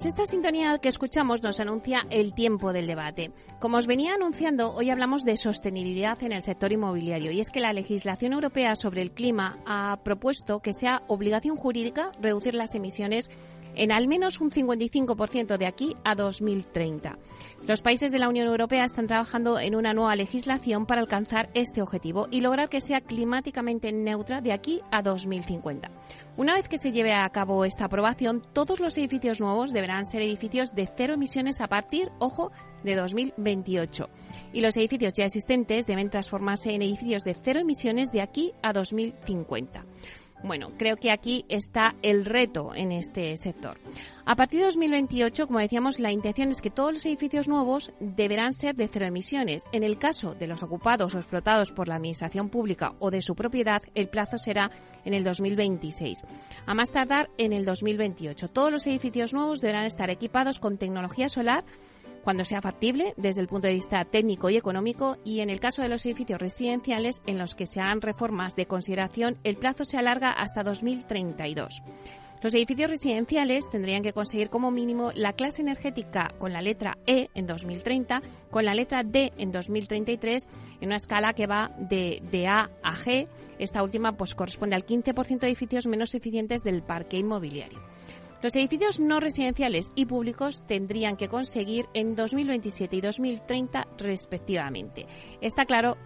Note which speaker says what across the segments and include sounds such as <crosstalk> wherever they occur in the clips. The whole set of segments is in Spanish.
Speaker 1: Pues esta sintonía que escuchamos nos anuncia el tiempo del debate. Como os venía anunciando, hoy hablamos de sostenibilidad en el sector inmobiliario y es que la legislación europea sobre el clima ha propuesto que sea obligación jurídica reducir las emisiones en al menos un 55% de aquí a 2030. Los países de la Unión Europea están trabajando en una nueva legislación para alcanzar este objetivo y lograr que sea climáticamente neutra de aquí a 2050. Una vez que se lleve a cabo esta aprobación, todos los edificios nuevos deberán ser edificios de cero emisiones a partir, ojo, de 2028. Y los edificios ya existentes deben transformarse en edificios de cero emisiones de aquí a 2050. Bueno, creo que aquí está el reto en este sector. A partir de 2028, como decíamos, la intención es que todos los edificios nuevos deberán ser de cero emisiones. En el caso de los ocupados o explotados por la administración pública o de su propiedad, el plazo será en el 2026. A más tardar en el 2028. Todos los edificios nuevos deberán estar equipados con tecnología solar cuando sea factible desde el punto de vista técnico y económico y en el caso de los edificios residenciales en los que se hagan reformas de consideración el plazo se alarga hasta 2032. Los edificios residenciales tendrían que conseguir como mínimo la clase energética con la letra E en 2030, con la letra D en 2033, en una escala que va de, de A a G. Esta última pues, corresponde al 15% de edificios menos eficientes del parque inmobiliario. Los edificios no residenciales y públicos tendrían que conseguir en 2027 y 2030 respectivamente. Está claro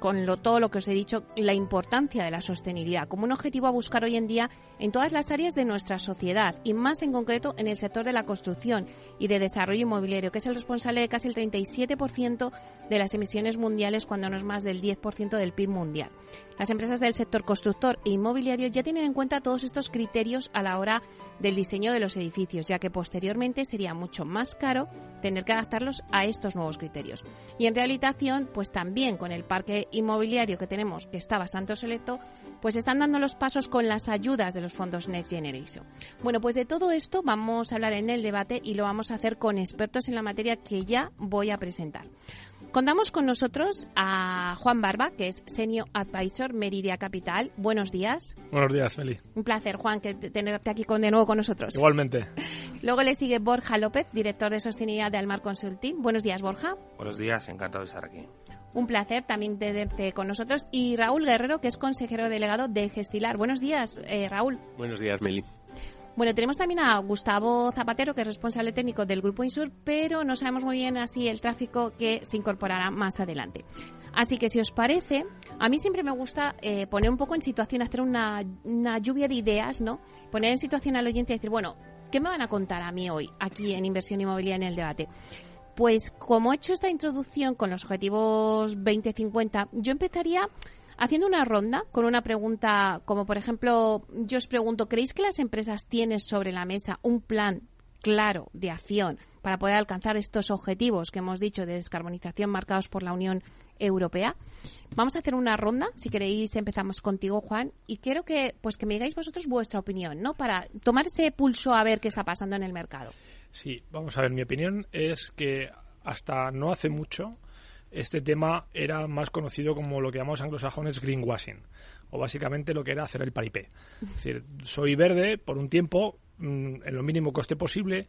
Speaker 1: con lo, todo lo que os he dicho, la importancia de la sostenibilidad como un objetivo a buscar hoy en día en todas las áreas de nuestra sociedad y más en concreto en el sector de la construcción y de desarrollo inmobiliario, que es el responsable de casi el 37% de las emisiones mundiales cuando no es más del 10% del PIB mundial. Las empresas del sector constructor e inmobiliario ya tienen en cuenta todos estos criterios a la hora del diseño de los edificios, ya que posteriormente sería mucho más caro tener que adaptarlos a estos nuevos criterios. Y en rehabilitación, pues también con el parque inmobiliario que tenemos, que está bastante obsoleto, pues están dando los pasos con las ayudas de los fondos Next Generation. Bueno, pues de todo esto vamos a hablar en el debate y lo vamos a hacer con expertos en la materia que ya voy a presentar. Contamos con nosotros a Juan Barba, que es Senior Advisor Meridia Capital. Buenos días.
Speaker 2: Buenos días, Meli.
Speaker 1: Un placer, Juan, que tenerte aquí con, de nuevo con nosotros.
Speaker 2: Igualmente.
Speaker 1: Luego le sigue Borja López, director de sostenibilidad de Almar Consulting. Buenos días, Borja.
Speaker 3: Buenos días, encantado de estar aquí.
Speaker 1: Un placer también tenerte con nosotros. Y Raúl Guerrero, que es consejero delegado de Gestilar. Buenos días, eh, Raúl.
Speaker 4: Buenos días, Meli.
Speaker 1: Bueno, tenemos también a Gustavo Zapatero, que es responsable técnico del Grupo Insur, pero no sabemos muy bien así el tráfico que se incorporará más adelante. Así que si os parece, a mí siempre me gusta eh, poner un poco en situación, hacer una, una lluvia de ideas, ¿no? Poner en situación al oyente y decir, bueno, ¿qué me van a contar a mí hoy aquí en Inversión Inmobiliaria en el debate? Pues como he hecho esta introducción con los objetivos 2050, yo empezaría haciendo una ronda con una pregunta como, por ejemplo, yo os pregunto, ¿creéis que las empresas tienen sobre la mesa un plan claro de acción para poder alcanzar estos objetivos que hemos dicho de descarbonización marcados por la Unión Europea? Vamos a hacer una ronda, si queréis empezamos contigo, Juan, y quiero que pues que me digáis vosotros vuestra opinión, ¿no? Para tomar ese pulso a ver qué está pasando en el mercado.
Speaker 2: Sí, vamos a ver, mi opinión es que hasta no hace mucho este tema era más conocido como lo que llamamos anglosajones greenwashing, o básicamente lo que era hacer el paripé. Es decir, soy verde por un tiempo, mm, en lo mínimo coste posible,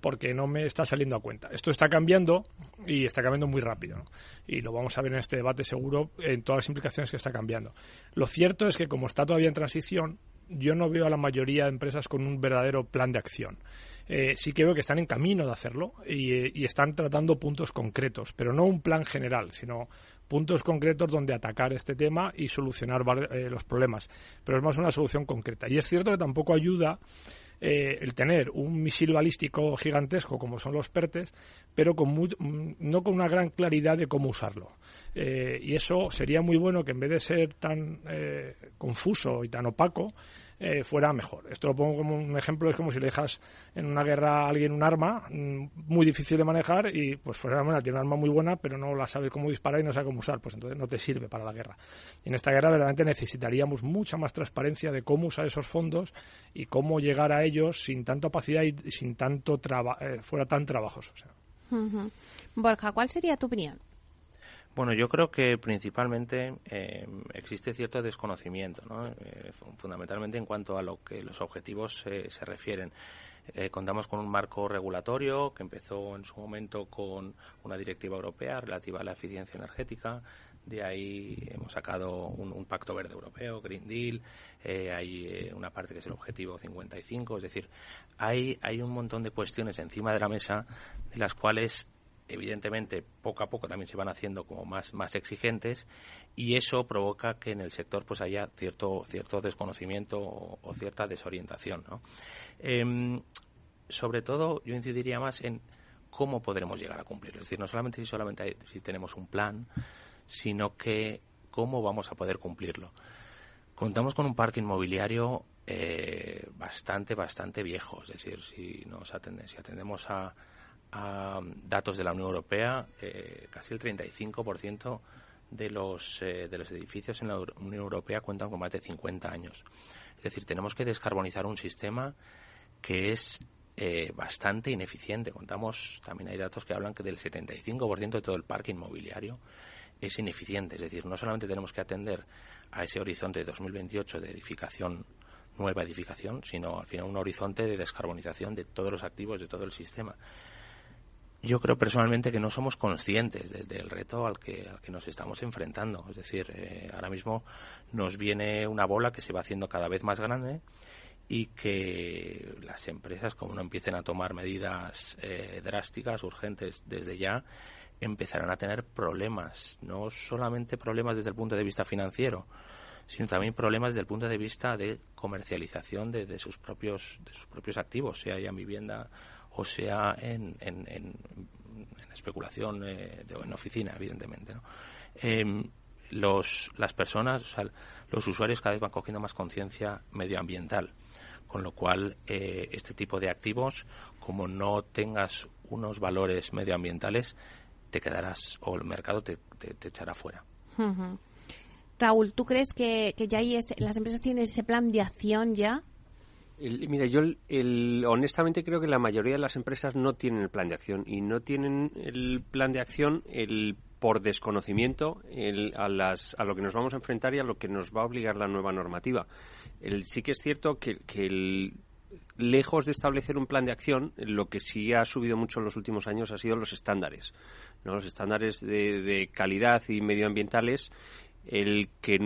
Speaker 2: porque no me está saliendo a cuenta. Esto está cambiando y está cambiando muy rápido. Y lo vamos a ver en este debate seguro en todas las implicaciones que está cambiando. Lo cierto es que como está todavía en transición, yo no veo a la mayoría de empresas con un verdadero plan de acción. Eh, sí que veo que están en camino de hacerlo y, están tratando puntos concretos, pero no un plan general, sino puntos concretos donde atacar este tema y solucionar eh, los problemas. Pero es más una solución concreta. Y es cierto que tampoco ayuda eh, el tener un misil balístico gigantesco como son los PERTES, pero con no con una gran claridad de cómo usarlo. y eso sería muy bueno que en vez de ser tan confuso y tan opaco, eh, fuera mejor. Esto lo pongo como un ejemplo, es como si le dejas en una guerra a alguien un arma mm, muy difícil de manejar y pues fuera tiene un arma muy buena, pero no la sabe cómo disparar y no sabe cómo usar, pues entonces no te sirve para la guerra. Y en esta guerra verdaderamente necesitaríamos mucha más transparencia de cómo usar esos fondos y cómo llegar a ellos sin tanta opacidad y sin tanto eh, fuera tan trabajoso.
Speaker 1: Borja, ¿cuál sería tu opinión?
Speaker 3: Bueno, yo creo que principalmente eh, existe cierto desconocimiento, ¿no? Eh, fundamentalmente en cuanto a lo que los objetivos se refieren. Eh, contamos con un marco regulatorio que empezó en su momento con una directiva europea relativa a la eficiencia energética. De ahí hemos sacado un, pacto verde europeo, Green Deal. hay una parte que es el objetivo 55. Es decir, hay, hay un montón de cuestiones encima de la mesa de las cuales evidentemente poco a poco también se van haciendo como más, más exigentes y eso provoca que en el sector pues haya cierto, cierto desconocimiento o, cierta desorientación. ¿no? Em, sobre todo yo incidiría más en cómo podremos llegar a cumplirlo. Es decir, no solamente si solamente si tenemos un plan, sino que cómo vamos a poder cumplirlo. Contamos con un parque inmobiliario eh, bastante, bastante viejo. Es decir, si nos si atendemos a, datos de la Unión Europea, eh, casi el 35% de los, eh, de los edificios en la Unión Europea cuentan con más de 50 años. Es decir, tenemos que descarbonizar un sistema que es eh, bastante ineficiente. Contamos, también hay datos que hablan que del 75% de todo el parque inmobiliario es ineficiente. Es decir, no solamente tenemos que atender a ese horizonte de 2028 de edificación, nueva edificación, sino al final un horizonte de descarbonización de todos los activos de todo el sistema yo creo personalmente que no somos conscientes del reto al que, al que, nos estamos enfrentando. Es decir, eh, ahora mismo nos viene una bola que se va haciendo cada vez más grande y que las empresas, como no empiecen a tomar medidas eh, drásticas, urgentes desde ya, empezarán a tener problemas. No solamente problemas desde el punto de vista financiero, sino también problemas desde el punto de vista de comercialización de, de sus propios de sus propios activos, sea ya en vivienda o sea en, en, especulación eh, en oficina, evidentemente. Em, los, las personas, los usuarios cada vez van cogiendo más conciencia medioambiental, con lo cual eh, este tipo de activos, como no tengas unos valores medioambientales, te quedarás o el mercado te, te, echará fuera.
Speaker 1: Raúl, ¿tú crees que, que ya hay las empresas tienen ese plan de acción ya
Speaker 4: mira, yo honestamente creo que la mayoría de las empresas no tienen el plan de acción y no tienen el plan de acción el por desconocimiento a, las, a lo que nos vamos a enfrentar y a lo que nos va a obligar la nueva normativa. El, sí que es cierto que, que lejos de establecer un plan de acción, lo que sí ha subido mucho en los últimos años ha sido los estándares. ¿no? Los estándares de, de calidad y medioambientales el que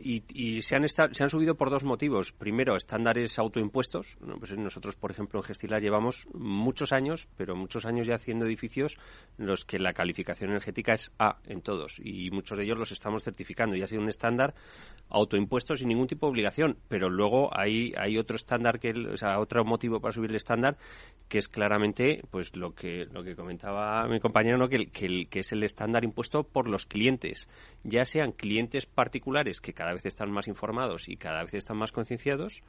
Speaker 4: y, se, han se han subido por dos motivos. Primero, estándares autoimpuestos. Pues nosotros, por ejemplo, en Gestila llevamos muchos años, pero muchos años ya haciendo edificios en los que la calificación energética es A en todos y muchos de ellos los estamos certificando. Y ha sido un estándar autoimpuesto sin ningún tipo de obligación. Pero luego hay, hay otro estándar, que o sea, otro motivo para subir el estándar, que es claramente pues lo que, lo que comentaba mi compañero, ¿no? que, que, que es el estándar impuesto por los clientes, ya sean clientes particulares que cada vez están más informados y cada vez están más concienciados,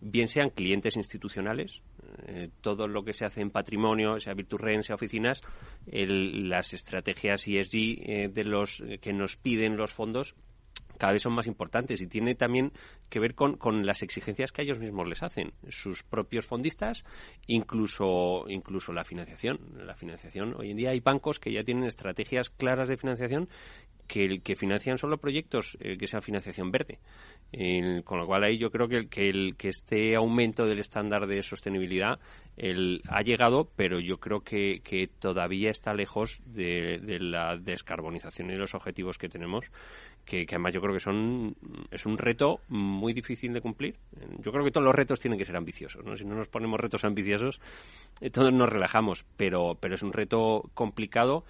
Speaker 4: bien sean clientes institucionales, eh, todo lo que se hace en patrimonio, sea Virturren, sea oficinas, las estrategias ESG eh, de los que nos piden los fondos cada vez son más importantes y tiene también que ver con, con, las exigencias que ellos mismos les hacen, sus propios fondistas, incluso, incluso la financiación. La financiación, hoy en día hay bancos que ya tienen estrategias claras de financiación que, que financian solo proyectos eh, que sean financiación verde. con lo cual ahí yo creo que, que, el, este aumento del estándar de sostenibilidad el, ha llegado, pero yo creo que, que todavía está lejos de, la descarbonización y los objetivos que tenemos, que, que, además yo creo que son es un reto muy difícil de cumplir. Yo creo que todos los retos tienen que ser ambiciosos, ¿no? Si no nos ponemos retos ambiciosos, eh, todos nos relajamos, pero, pero es un reto complicado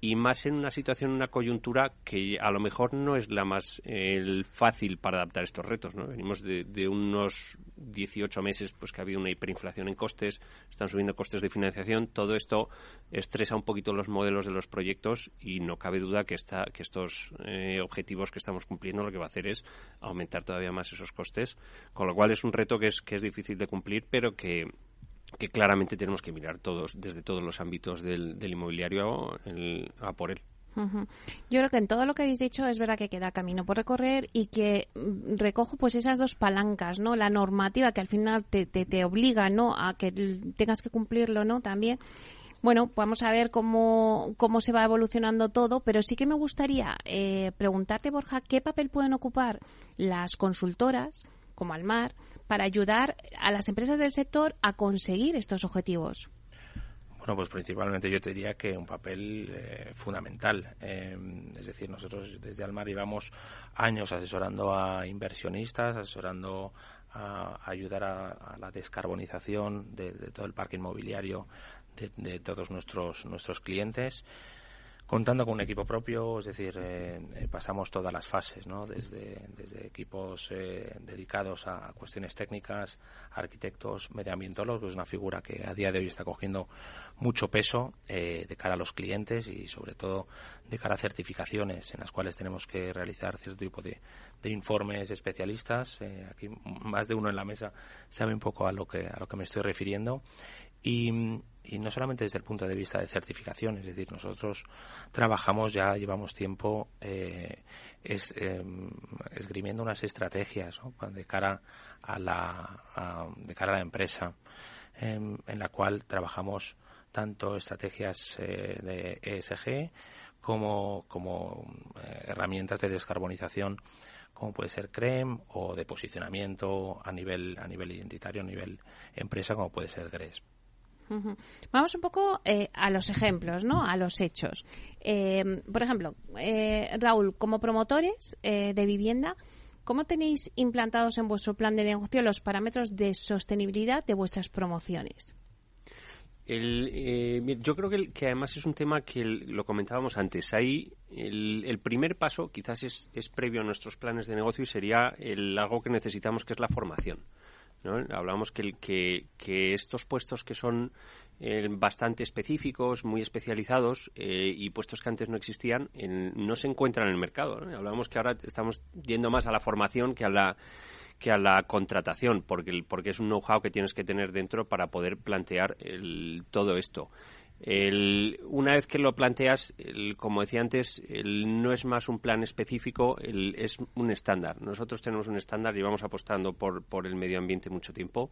Speaker 4: y más en una situación, una coyuntura que a lo mejor no es la más fácil para adaptar estos retos. ¿no? Venimos de, de, unos 18 meses pues que ha habido una hiperinflación en costes, están subiendo costes de financiación, todo esto estresa un poquito los modelos de los proyectos y no cabe duda que, esta, que estos eh, objetivos que estamos cumpliendo lo que va a hacer es aumentar todavía más esos costes, con lo cual es un reto que es, que es difícil de cumplir, pero que que claramente tenemos que mirar todos, desde todos los ámbitos del, inmobiliario, a por él.
Speaker 1: Yo creo que en todo lo que habéis dicho es verdad que queda camino por recorrer y que mm, recojo pues esas dos palancas, ¿no? La normativa que al final te, te, obliga, ¿no? A que tengas que cumplirlo, ¿no? También. Bueno, vamos a ver cómo, cómo se va evolucionando todo, pero sí que me gustaría eh, preguntarte, Borja, ¿qué papel pueden ocupar las consultoras, como Almar, para ayudar a las empresas del sector a conseguir estos objetivos?
Speaker 3: Bueno, pues principalmente yo te diría que un papel eh, fundamental. Eh, es decir, nosotros desde Almar llevamos años asesorando a inversionistas, asesorando a, ayudar a, la descarbonización de, todo el parque inmobiliario de, de todos nuestros nuestros clientes contando con un equipo propio, es decir, eh, eh, pasamos todas las fases, ¿no? desde, equipos eh, dedicados a cuestiones técnicas, arquitectos, medioambientólogos, que es una figura que a día de hoy está cogiendo mucho peso de cara a los clientes y sobre todo de cara a certificaciones en las cuales tenemos que realizar cierto tipo de, de informes especialistas. aquí más de uno en la mesa sabe un poco a lo que, a lo que me estoy refiriendo. Y, y no solamente desde el punto de vista de certificación, es decir, nosotros trabajamos ya, llevamos tiempo eh, es, em, esgrimiendo unas estrategias de cara a la de cara a la empresa em, en la cual trabajamos tanto estrategias eh, de ESG como, como eh, herramientas de descarbonización como puede ser CREM o de posicionamiento a nivel a nivel identitario a nivel empresa como puede ser
Speaker 1: Vamos un poco eh, a los ejemplos, ¿no? A los hechos. Eh, por ejemplo, eh, Raúl, como promotores de vivienda, ¿cómo tenéis implantados en vuestro plan de negocio los parámetros de sostenibilidad de vuestras promociones?
Speaker 4: yo creo que, además es un tema que lo comentábamos antes. Ahí el, primer paso quizás es, previo a nuestros planes de negocio y sería algo que necesitamos, que es la formación. ¿No? Hablamos que, que, que estos puestos que son eh, bastante específicos, muy especializados eh, y puestos que antes no existían, no se encuentran en el mercado. Hablamos que ahora estamos yendo más a la formación que a la que a la contratación, porque, porque es un know-how que tienes que tener dentro para poder plantear todo esto. El, una vez que lo planteas, como decía antes, no es más un plan específico, es un estándar. Nosotros tenemos un estándar, llevamos apostando por, por el medio ambiente mucho tiempo.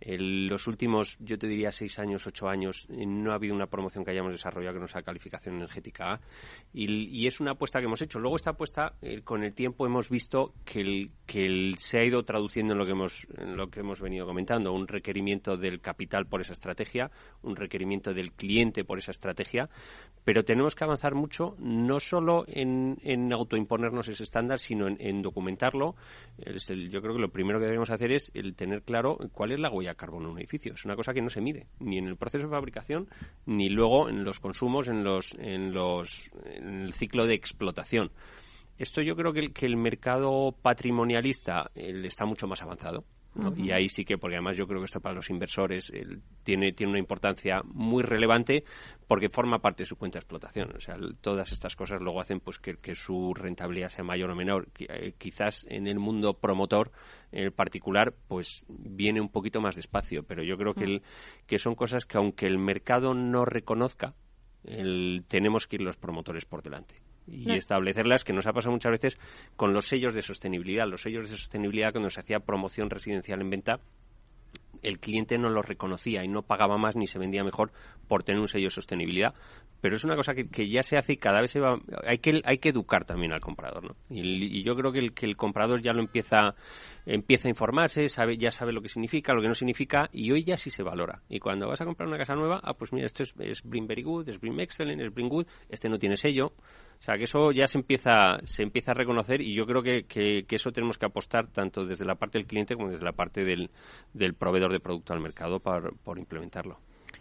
Speaker 4: Los últimos, yo te diría, seis años, ocho años, eh, no ha habido una promoción que hayamos desarrollado que no sea calificación energética. Y, es una apuesta que hemos hecho. Luego, esta apuesta, eh, con el tiempo hemos visto que, el, que se ha ido traduciendo en lo, que hemos, en lo que hemos venido comentando. Un requerimiento del capital por esa estrategia, un requerimiento del cliente por esa estrategia, pero tenemos que avanzar mucho, no solo en, autoimponernos ese estándar, sino en, documentarlo. yo creo que lo primero que debemos hacer es el tener claro cuál es la huella de carbono en un edificio. Es una cosa que no se mide, ni en el proceso de fabricación, ni luego en los consumos, en, los, en, los, en el ciclo de explotación. Esto yo creo que el, que el mercado patrimonialista está mucho más avanzado. Y ahí sí que, porque además yo creo que esto para los inversores tiene, tiene una importancia muy relevante porque forma parte de su cuenta de explotación. O sea, todas estas cosas luego hacen pues que, su rentabilidad sea mayor o menor. Eh, quizás en el mundo promotor, en particular, pues viene un poquito más despacio, pero yo creo que, que son cosas que aunque el mercado no reconozca, tenemos que ir los promotores por delante y establecerlas, que nos ha pasado muchas veces con los sellos de sostenibilidad. Los sellos de sostenibilidad, cuando se hacía promoción residencial en venta, el cliente no los reconocía y no pagaba más ni se vendía mejor por tener un sello de sostenibilidad. Pero es una cosa que, ya se hace y cada vez se va. Hay que, hay que educar también al comprador, ¿no? Y, yo creo que el, que el comprador ya lo empieza, empieza a informarse, sabe, ya sabe lo que significa, lo que no significa, y hoy ya sí se valora. Y cuando vas a comprar una casa nueva, ah, pues mira, esto es, es Bring Very Good, es Bring Excellent, es Bring Good, este no tiene sello. O sea, que eso ya se empieza, se empieza a reconocer y yo creo que, que, eso tenemos que apostar tanto desde la parte del cliente como desde la parte del, del proveedor de producto al mercado por, por implementarlo.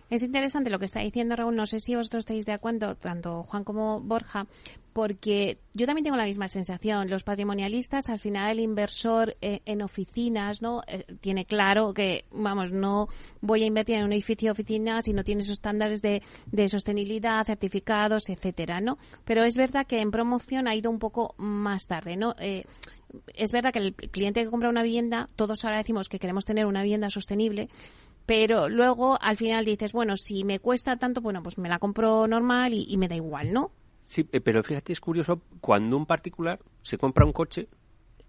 Speaker 1: Es interesante lo que está diciendo Raúl. No sé si vosotros estáis de acuerdo, tanto Juan como Borja, porque yo también tengo la misma sensación. Los patrimonialistas, al final, el inversor eh, en oficinas, ¿no? Eh, tiene claro que, vamos, no voy a invertir en un edificio de oficinas si no tiene esos estándares de, sostenibilidad, certificados, etcétera, ¿no? Pero es verdad que en promoción ha ido un poco más tarde, ¿no? Eh, es verdad que el cliente que compra una vivienda, todos ahora decimos que queremos tener una vivienda sostenible, pero luego al final dices, bueno, si me cuesta tanto, bueno, pues me la compro normal y, me da igual, ¿no?
Speaker 4: Sí, eh, pero fíjate, es curioso, cuando un particular se compra un coche,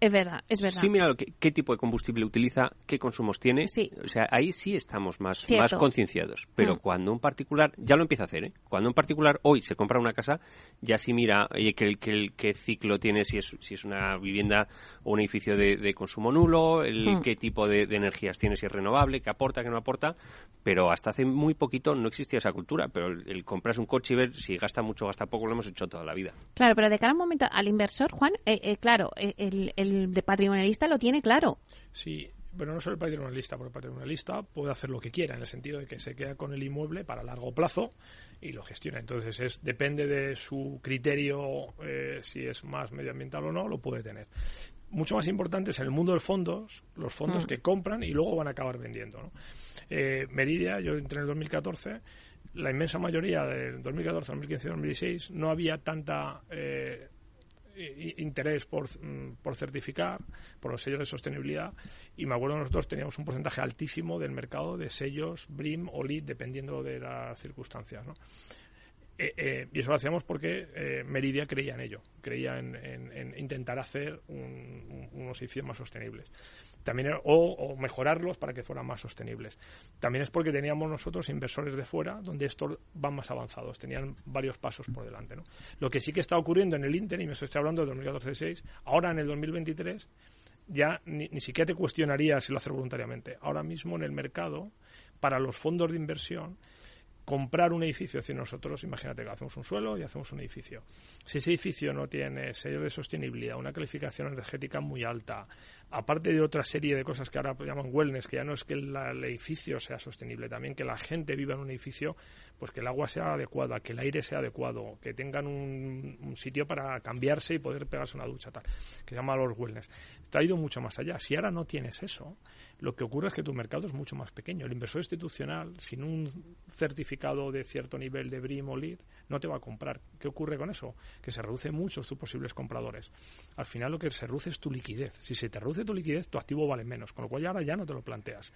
Speaker 1: Es verdad, es verdad.
Speaker 4: Sí, mira lo que- qué tipo de combustible utiliza, qué consumos tiene.
Speaker 1: Sí.
Speaker 4: O sea, ahí sí estamos más,
Speaker 1: Cierto.
Speaker 4: más concienciados. Pero
Speaker 1: Mm.
Speaker 4: cuando un particular, ya lo empieza a hacer, ¿eh? Cuando un particular hoy se compra una casa, ya sí mira oye, qué, qué- qué ciclo tiene, si es, si es una vivienda o un edificio de, de consumo nulo, el,
Speaker 1: Mm.
Speaker 4: qué tipo de, de energías tiene, si es renovable, qué aporta, qué no aporta. Pero hasta hace muy poquito no existía esa cultura. Pero el, el comprarse un coche y ver si gasta mucho o gasta poco lo hemos hecho toda la vida.
Speaker 1: Claro, pero de cara a un momento al inversor, Juan, eh, eh, claro, eh, el, el de patrimonialista lo tiene claro.
Speaker 2: Sí, pero no solo el patrimonialista, porque el patrimonialista puede hacer lo que quiera, en el sentido de que se queda con el inmueble para largo plazo y lo gestiona. Entonces, es depende de su criterio, eh, si es más medioambiental o no, lo puede tener. Mucho más importante es en el mundo de fondos, los fondos
Speaker 1: Mm.
Speaker 2: que compran y luego van a acabar vendiendo. ¿no? Eh, Meridia, yo entré en el 2014, la inmensa mayoría del 2014, 2015 y 2016 no había tanta eh, interés por, mm, por certificar, por los sellos de sostenibilidad, y me acuerdo nosotros teníamos un porcentaje altísimo del mercado de sellos BRIM o LEED, dependiendo de las circunstancias. ¿no? Eh, eh, y eso lo hacíamos porque eh, Meridia creía en ello, creía en, en- en intentar hacer un- un- unos edificios más sostenibles. También o, o mejorarlos para que fueran más sostenibles. También es porque teníamos nosotros inversores de fuera donde estos van más avanzados, tenían varios pasos por delante. ¿no? Lo que sí que está ocurriendo en el Inter, y me estoy hablando de 2014-16, ahora en el 2023 ya ni, ni siquiera te cuestionaría si lo haces voluntariamente. Ahora mismo en el mercado, para los fondos de inversión, comprar un edificio, es decir, nosotros, imagínate que hacemos un suelo y hacemos un edificio. Si ese edificio no tiene sello de sostenibilidad, una calificación energética muy alta, aparte de otra serie de cosas que ahora llaman wellness, que ya no es que el edificio sea sostenible, también que la gente viva en un edificio, pues que el agua sea adecuada, que el aire sea adecuado, que tengan un, un sitio para cambiarse y poder pegarse una ducha, tal, que se llama los wellness. Te ha ido mucho más allá. Si ahora no tienes eso, lo que ocurre es que tu mercado es mucho más pequeño. El inversor institucional, sin un certificado de cierto nivel de BRIM o LEED, no te va a comprar. ¿Qué ocurre con eso? Que se reduce mucho tus posibles compradores. Al final lo que se reduce es tu liquidez. Si se te reduce tu liquidez, tu activo vale menos, con lo cual ahora ya no te lo planteas.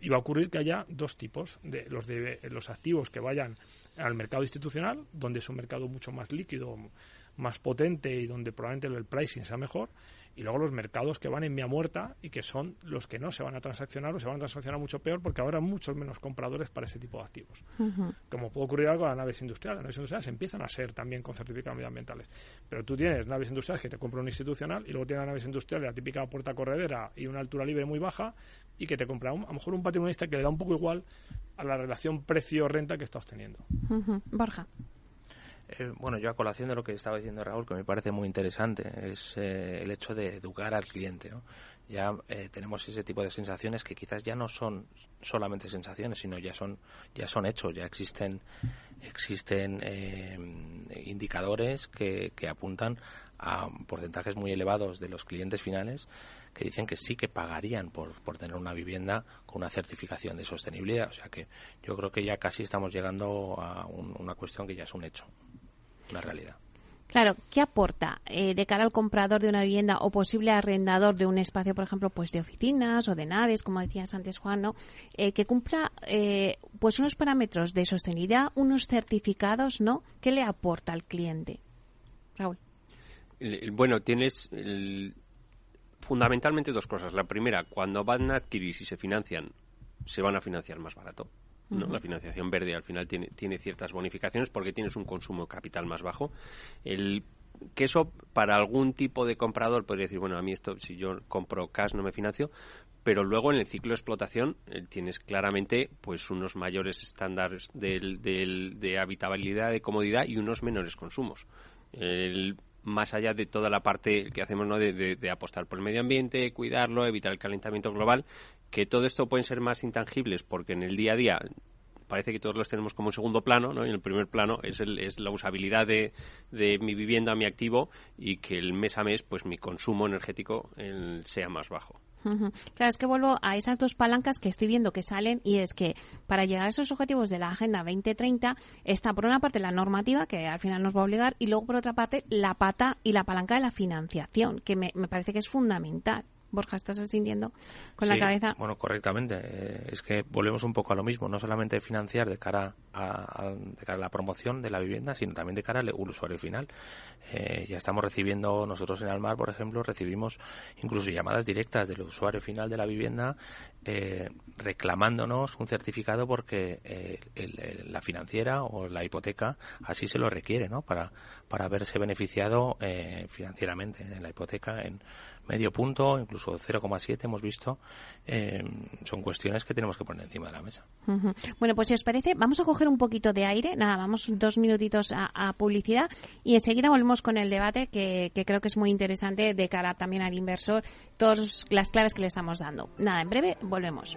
Speaker 2: Y va a ocurrir que haya dos tipos, de los de los activos que vayan al mercado institucional, donde es un mercado mucho más líquido, más potente y donde probablemente el pricing sea mejor, y luego los mercados que van en vía muerta y que son los que no se van a transaccionar o se van a transaccionar mucho peor porque habrá muchos menos compradores para ese tipo de activos. Como puede ocurrir algo con las naves industriales. Las naves industriales empiezan a ser también con certificados medioambientales. Pero tú tienes naves industriales que te compra un institucional y luego tienes naves industriales, la típica puerta corredera y una altura libre muy baja y que te compra un- a lo mejor un patrimonialista que le da un poco igual a la relación precio-renta que está obteniendo.
Speaker 1: Ujú. Borja.
Speaker 3: Eh, bueno, yo a colación de lo que estaba diciendo Raúl, que me parece muy interesante, es eh, el hecho de educar al cliente. ¿no? Ya eh, tenemos ese tipo de sensaciones que quizás ya no son solamente sensaciones, sino ya son ya son hechos, ya existen existen eh, indicadores que, que apuntan a porcentajes muy elevados de los clientes finales que dicen que sí que pagarían por, por tener una vivienda con una certificación de sostenibilidad. O sea que yo creo que ya casi estamos llegando a un- una cuestión que ya es un hecho, una realidad.
Speaker 1: Claro, ¿qué aporta eh, de cara al comprador de una vivienda o posible arrendador de un espacio, por ejemplo, pues de oficinas o de naves, como decías antes, Juan, ¿no? Eh, que cumpla eh, pues unos parámetros de sostenibilidad, unos certificados, ¿no? ¿Qué le aporta al cliente? Raúl.
Speaker 4: Bueno, tienes el- fundamentalmente dos cosas. La primera, cuando van a adquirir, si se financian, se van a financiar más barato. ¿No? La financiación verde al final tiene, tiene ciertas bonificaciones porque tienes un consumo de capital más bajo. El, que eso para algún tipo de comprador podría decir, bueno, a mí esto, si yo compro cash no me financio, pero luego en el ciclo de explotación eh, tienes claramente pues unos mayores estándares del- del- de habitabilidad, de comodidad y unos menores consumos. El- más allá de toda la parte que hacemos ¿no? de, apostar por el medio ambiente, cuidarlo, evitar el calentamiento global, que todo esto pueden ser más intangibles porque en el día a día parece que todos los tenemos como en segundo plano, ¿no? Y en el primer plano es, el, es la usabilidad de, de, mi vivienda, mi activo, y que el mes a mes, pues mi consumo energético sea más bajo.
Speaker 1: Claro, es que vuelvo a esas dos palancas que estoy viendo que salen y es que para llegar a esos objetivos de la Agenda 2030 está por una parte la normativa que al final nos va a obligar y luego por otra parte la pata y la palanca de la financiación que me, me parece que es fundamental. Borja, ¿estás asintiendo con la cabeza?
Speaker 3: Bueno, correctamente. Eh, es que volvemos un poco a lo mismo, no solamente financiar de cara a, de cara a la promoción de la vivienda, sino también de cara al usuario final. Eh, ya estamos recibiendo, nosotros en Almar, por ejemplo, recibimos incluso llamadas directas del usuario final de la vivienda eh, reclamándonos un certificado porque la financiera o la hipoteca así se lo requiere, ¿no? Para, para verse beneficiado financieramente en la hipoteca en medio punto, incluso 0,7 hemos visto, eh, son cuestiones que tenemos que poner encima de la mesa.
Speaker 1: Bueno, pues si os parece, vamos a coger un poquito de aire, nada, vamos dos minutitos a, publicidad y enseguida volvemos con el debate que, que, creo que es muy interesante de cara también al inversor, todas las claves que le estamos dando. Nada, en breve volvemos.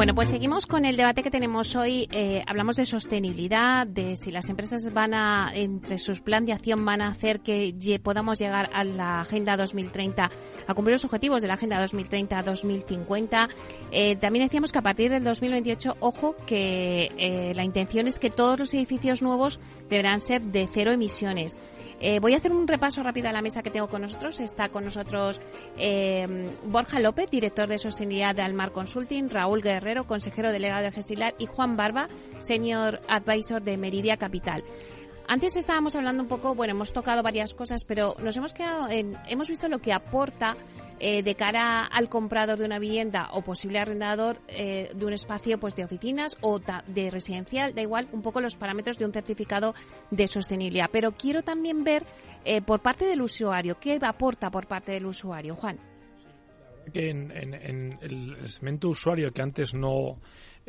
Speaker 1: Bueno, pues seguimos con el debate que tenemos hoy. Eh, hablamos de sostenibilidad, de si las empresas van a, entre sus plan de acción, van a hacer que podamos llegar a la Agenda 2030, a cumplir los objetivos de la Agenda 2030-2050. Eh, también decíamos que a partir del 2028, ojo, que eh, la intención es que todos los edificios nuevos deberán ser de cero emisiones. Eh, voy a hacer un repaso rápido a la mesa que tengo con nosotros. Está con nosotros eh, Borja López, director de sostenibilidad de Almar Consulting, Raúl Guerrero, consejero delegado de Gestilar y Juan Barba, senior advisor de Meridia Capital. Antes estábamos hablando un poco, bueno, hemos tocado varias cosas, pero nos hemos quedado en, hemos visto lo que aporta eh, de cara al comprador de una vivienda o posible arrendador eh, de un espacio pues de oficinas o de residencial, da igual, un poco los parámetros de un certificado de sostenibilidad. Pero quiero también ver eh, por parte del usuario, ¿qué aporta por parte del usuario, Juan?
Speaker 2: que en, el segmento usuario que antes no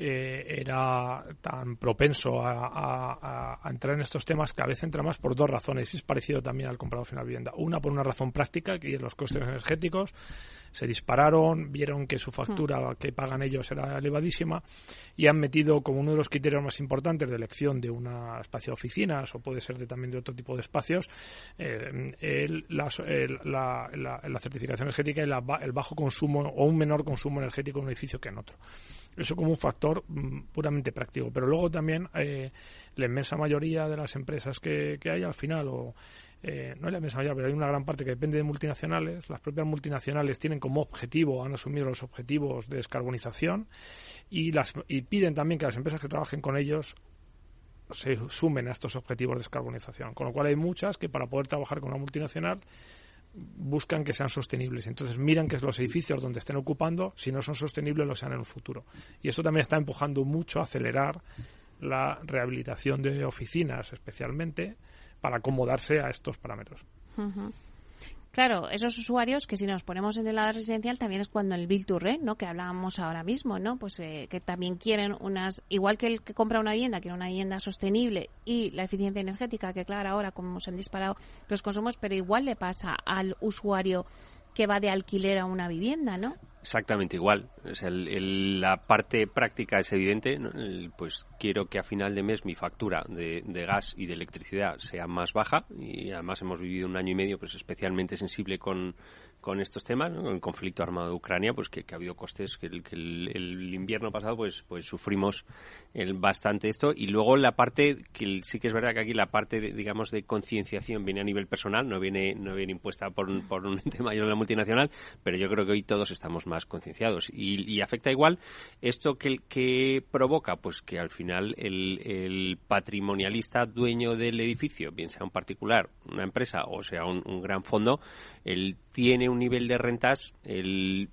Speaker 2: eh, era tan propenso a, entrar en estos temas, cada vez entra más por dos razones. Y es parecido también al comprador final vivienda. Una por una razón práctica, que es los costes energéticos. Se dispararon, vieron que su factura hmm. que pagan ellos era elevadísima y han metido como uno de los criterios más importantes de elección de una espacio de oficinas o puede ser de, también de otro tipo de espacios eh, la, certificación energética y el bajo consumo o un menor consumo energético en un edificio que en otro. Eso como un factor mm, puramente práctico. Pero luego también eh, la inmensa mayoría de las empresas que, hay al final, o eh, no es la inmensa mayoría, pero hay una gran parte que depende de multinacionales. Las propias multinacionales tienen como objetivo, han asumido los objetivos de descarbonización y, las, y piden también que las empresas que trabajen con ellos se sumen a estos objetivos de descarbonización. Con lo cual hay muchas que para poder trabajar con una multinacional buscan que sean sostenibles. Entonces miran que los edificios donde estén ocupando, si no son sostenibles, lo sean en el futuro. Y esto también está empujando mucho a acelerar la rehabilitación de oficinas, especialmente, para acomodarse a estos parámetros.
Speaker 1: Claro, esos usuarios que si nos ponemos en el lado residencial también es cuando el Bill to Rent, ¿no? Que hablábamos ahora mismo, ¿no? Pues eh, que también quieren unas, igual que el que compra una vivienda, quiere una vivienda sostenible y la eficiencia energética, que claro, ahora como se han disparado los consumos, pero igual le pasa al usuario que va de alquiler a una vivienda, ¿no?
Speaker 4: Exactamente igual. la parte práctica es evidente. pues quiero que a final de mes mi factura de, gas y de electricidad sea más baja y además hemos vivido un año y medio pues especialmente sensible con, con estos temas, el conflicto armado de Ucrania, pues que, ha habido costes que, el, que el, invierno pasado pues pues sufrimos el, bastante esto. Y luego la parte que sí que es verdad que aquí la parte digamos de concienciación viene a nivel personal, no viene no viene impuesta por, por un <laughs> ente mayor de la multinacional, pero yo creo que hoy todos estamos más concienciados. Y, afecta igual esto que que provoca pues que al final el, el patrimonialista dueño del edificio, bien sea un particular, una empresa o sea un, un gran fondo, él tiene un nivel de rentas el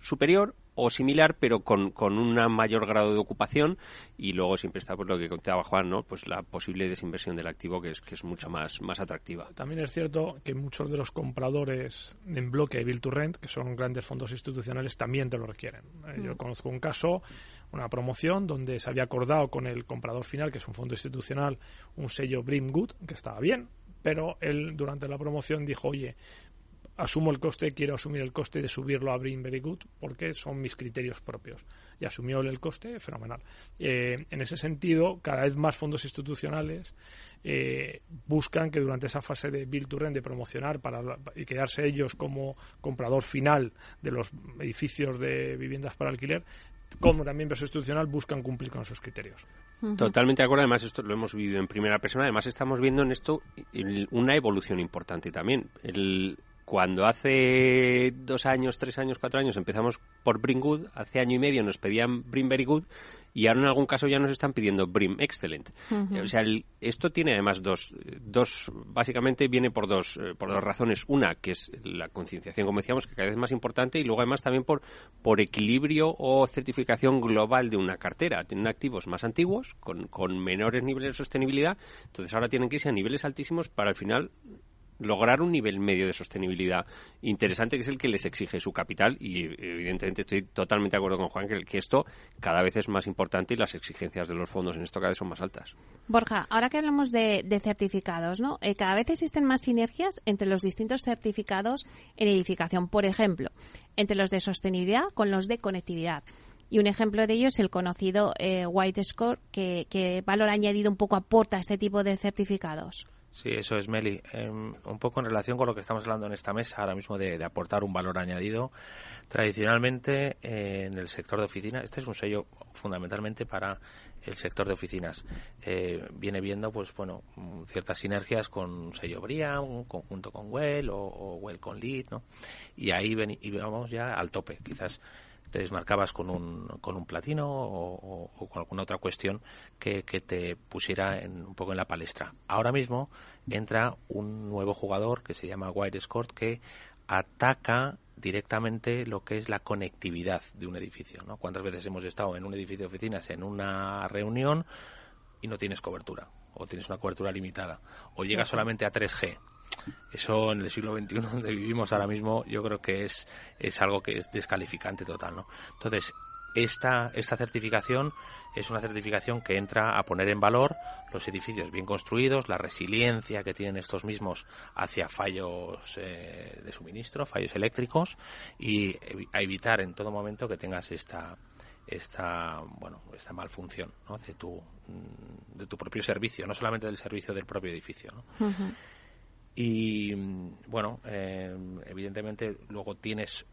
Speaker 4: superior o similar, pero con, con un mayor grado de ocupación y luego siempre está por lo que contaba Juan, ¿no? Pues la posible desinversión del activo que es que es mucho más más atractiva.
Speaker 2: También es cierto que muchos de los compradores en bloque de Build to Rent, que son grandes fondos institucionales, también te lo requieren. Eh, yo mm. conozco un caso, una promoción donde se había acordado con el comprador final, que es un fondo institucional, un sello Brim Good, que estaba bien, pero él durante la promoción dijo, oye, asumo el coste, quiero asumir el coste de subirlo a Bring Very Good porque son mis criterios propios. Y asumió el coste, fenomenal. Eh, en ese sentido, cada vez más fondos institucionales eh, buscan que durante esa fase de Build to Rent, de promocionar para, y quedarse ellos como comprador final de los edificios de viviendas para alquiler, como también inversor institucional, buscan cumplir con esos criterios.
Speaker 4: Totalmente de acuerdo. Además, esto lo hemos vivido en primera persona. Además, estamos viendo en esto una evolución importante también. El, cuando hace dos años, tres años, cuatro años empezamos por Bring Good, hace año y medio nos pedían Bring Very Good y ahora en algún caso ya nos están pidiendo BRIM Excellent. O sea, esto tiene además dos, dos, básicamente viene por dos, eh, por dos razones. Una, que es la concienciación, como decíamos, que cada vez es más importante, y luego además también por, por equilibrio o certificación global de una cartera. Tienen activos más antiguos, con, con menores niveles de sostenibilidad, entonces ahora tienen que irse a niveles altísimos para al final lograr un nivel medio de sostenibilidad interesante, que es el que les exige su capital. Y evidentemente estoy totalmente de acuerdo con Juan que, esto cada vez es más importante y las exigencias de los fondos en esto cada vez son más altas.
Speaker 1: Borja, ahora que hablamos de, certificados, ¿no? Eh, cada vez existen más sinergias entre los distintos certificados en edificación. Por ejemplo, entre los de sostenibilidad con los de conectividad. Y un ejemplo de ello es el conocido eh, White Score, que valor añadido un poco aporta a este tipo de certificados.
Speaker 3: Sí, eso es, Meli. Em, un poco en relación con lo que estamos hablando en esta mesa ahora mismo de, aportar un valor añadido. Tradicionalmente, eh, en el sector de oficinas, este es un sello fundamentalmente para el sector de oficinas. Eh, viene viendo, pues bueno, ciertas sinergias con sello BRIAM, conjunto con Well o, Well con Lead, ¿no? Y ahí ven, vamos ya al tope. Quizás te desmarcabas con un, con un platino o, con alguna otra cuestión que, te pusiera en, un poco en la palestra. Ahora mismo entra un nuevo jugador que se llama White Escort que ataca directamente lo que es la conectividad de un edificio. ¿no? ¿Cuántas veces hemos estado en un edificio de oficinas en una reunión y no tienes cobertura? O tienes una cobertura limitada. O llegas solamente a 3G eso en el siglo XXI <laughs> donde vivimos ahora mismo yo creo que es, es algo que es descalificante total, ¿no? Entonces, esta, esta certificación es una certificación que entra a poner en valor los edificios bien construidos, la resiliencia que tienen estos mismos hacia fallos eh, de suministro, fallos eléctricos y a evitar en todo momento que tengas esta esta bueno esta malfunción ¿no? de tu de tu propio servicio no solamente del servicio del propio edificio ¿no? Y bueno, eh, evidentemente luego tienes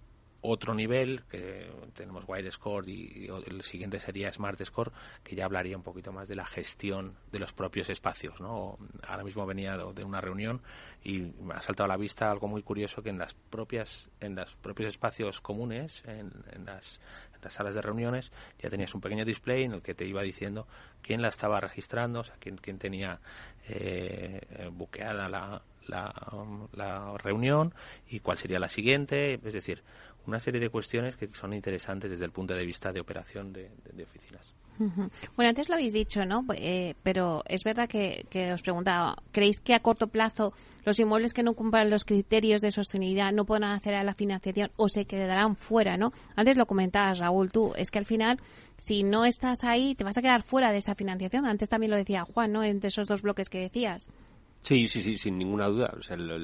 Speaker 3: otro nivel, que tenemos Wide Score y, el siguiente sería Smart Score, que ya hablaría un poquito más de la gestión de los propios espacios. ¿no? Ahora mismo venía de una reunión y me ha saltado a la vista algo muy curioso que en las propias en los propios espacios comunes, en, las, salas de reuniones, ya tenías un pequeño display en el que te iba diciendo quién la estaba registrando, o sea, quién, quién tenía eh, buqueada la, la, reunión y cuál sería la siguiente, es decir, una serie de cuestiones que son interesantes desde el punto de vista de operación de, oficinas.
Speaker 1: Bueno, antes lo habéis dicho, ¿no? Eh, pero es verdad que, os preguntaba, ¿creéis que a corto plazo los inmuebles que no cumplan los criterios de sostenibilidad no podrán acceder a la financiación o se quedarán fuera, ¿no? Antes lo comentabas, Raúl, tú, es que al final, si no estás ahí, te vas a quedar fuera de esa financiación. Antes también lo decía Juan, ¿no? Entre esos dos bloques que decías.
Speaker 4: Sí, sí, sí, sin ninguna duda.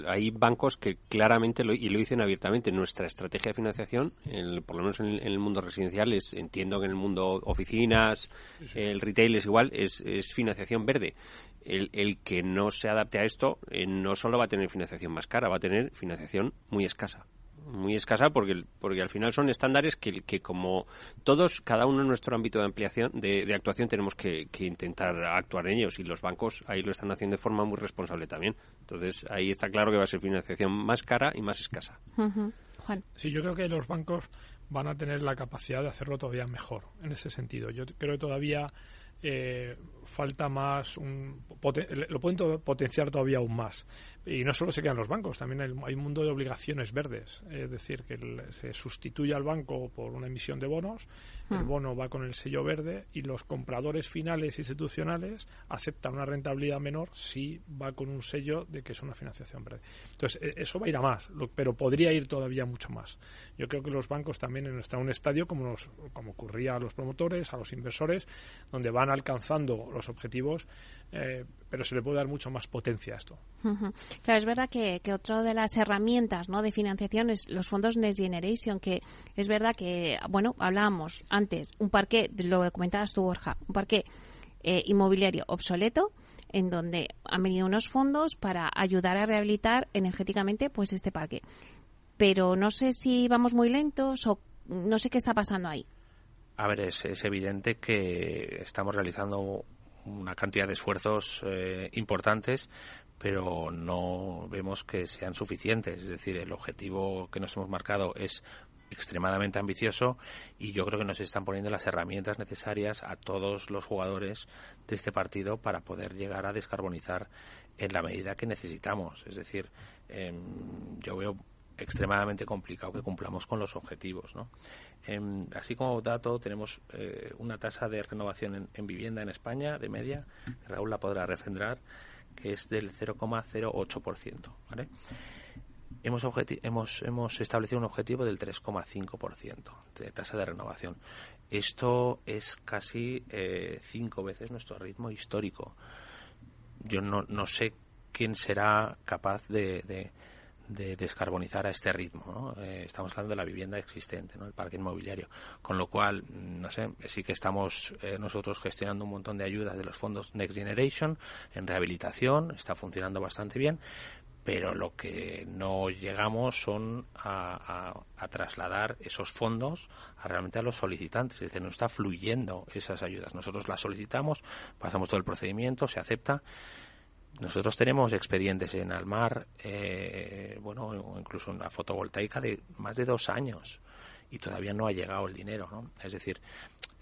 Speaker 4: hay bancos que claramente, y lo dicen abiertamente, nuestra estrategia de financiación, por lo menos en el, mundo residencial, es, entiendo que en el mundo oficinas, el retail es igual, es, financiación verde. El, el, que no se adapte a esto eh, no solo va a tener financiación más cara, va a tener financiación muy escasa muy escasa porque, porque al final son estándares que, que como todos, cada uno en nuestro ámbito de ampliación, de, actuación, tenemos que, intentar actuar en ellos y los bancos ahí lo están haciendo de forma muy responsable también. Entonces ahí está claro que va a ser financiación más cara y más escasa.
Speaker 1: Juan.
Speaker 2: Sí, yo creo que los bancos van a tener la capacidad de hacerlo todavía mejor en ese sentido. Yo creo que todavía eh, falta más, un, lo pueden potenciar todavía aún más. Y no solo se quedan los bancos, también hay, un mundo de obligaciones verdes, es decir, que se sustituye al banco por una emisión de bonos, el hmm. bono va con el sello verde y los compradores finales institucionales aceptan una rentabilidad menor si va con un sello de que es una financiación verde. Entonces, e, eso va a ir a más, pero podría ir todavía mucho más. Yo creo que los bancos también están en un estadio como, como ocurría a los promotores, a los inversores, donde van alcanzando los objetivos, eh, pero se le puede dar mucho más potencia a esto.
Speaker 1: Claro, es verdad que, que otra de las herramientas ¿no? de financiación es los fondos Next Generation, que es verdad que, bueno, hablábamos antes, un parque, lo comentabas tú, Borja, un parque eh, inmobiliario obsoleto, en donde han venido unos fondos para ayudar a rehabilitar energéticamente pues este parque. Pero no sé si vamos muy lentos o no sé qué está pasando ahí.
Speaker 3: A ver, es, evidente que estamos realizando una cantidad de esfuerzos eh, importantes, pero no vemos que sean suficientes. Es decir, el objetivo que nos hemos marcado es extremadamente ambicioso y yo creo que nos están poniendo las herramientas necesarias a todos los jugadores de este partido para poder llegar a descarbonizar en la medida que necesitamos. Es decir, em, yo veo extremadamente complicado que cumplamos con los objetivos. ¿no? Em, así como dato, tenemos eh, una tasa de renovación en, vivienda en España de media, Raúl la podrá refrendar, que es del 0,08%. ¿vale? Hemos, establecido un objetivo del 3,5% de tasa de renovación. Esto es casi eh, cinco veces nuestro ritmo histórico. Yo no, no sé quién será capaz de de descarbonizar a este ritmo. Eh, estamos hablando de la vivienda existente, ¿no? el parque inmobiliario. Con lo cual, no sé, sí que estamos eh, nosotros gestionando un montón de ayudas de los fondos Next Generation en rehabilitación, está funcionando bastante bien, pero lo que no llegamos son a, trasladar esos fondos a realmente a los solicitantes, es decir, no está fluyendo esas ayudas. Nosotros las solicitamos, pasamos todo el procedimiento, se acepta. Nosotros tenemos expedientes en Almar, eh, bueno, incluso en la fotovoltaica de más de dos años y todavía no ha llegado el dinero, ¿no? Es decir,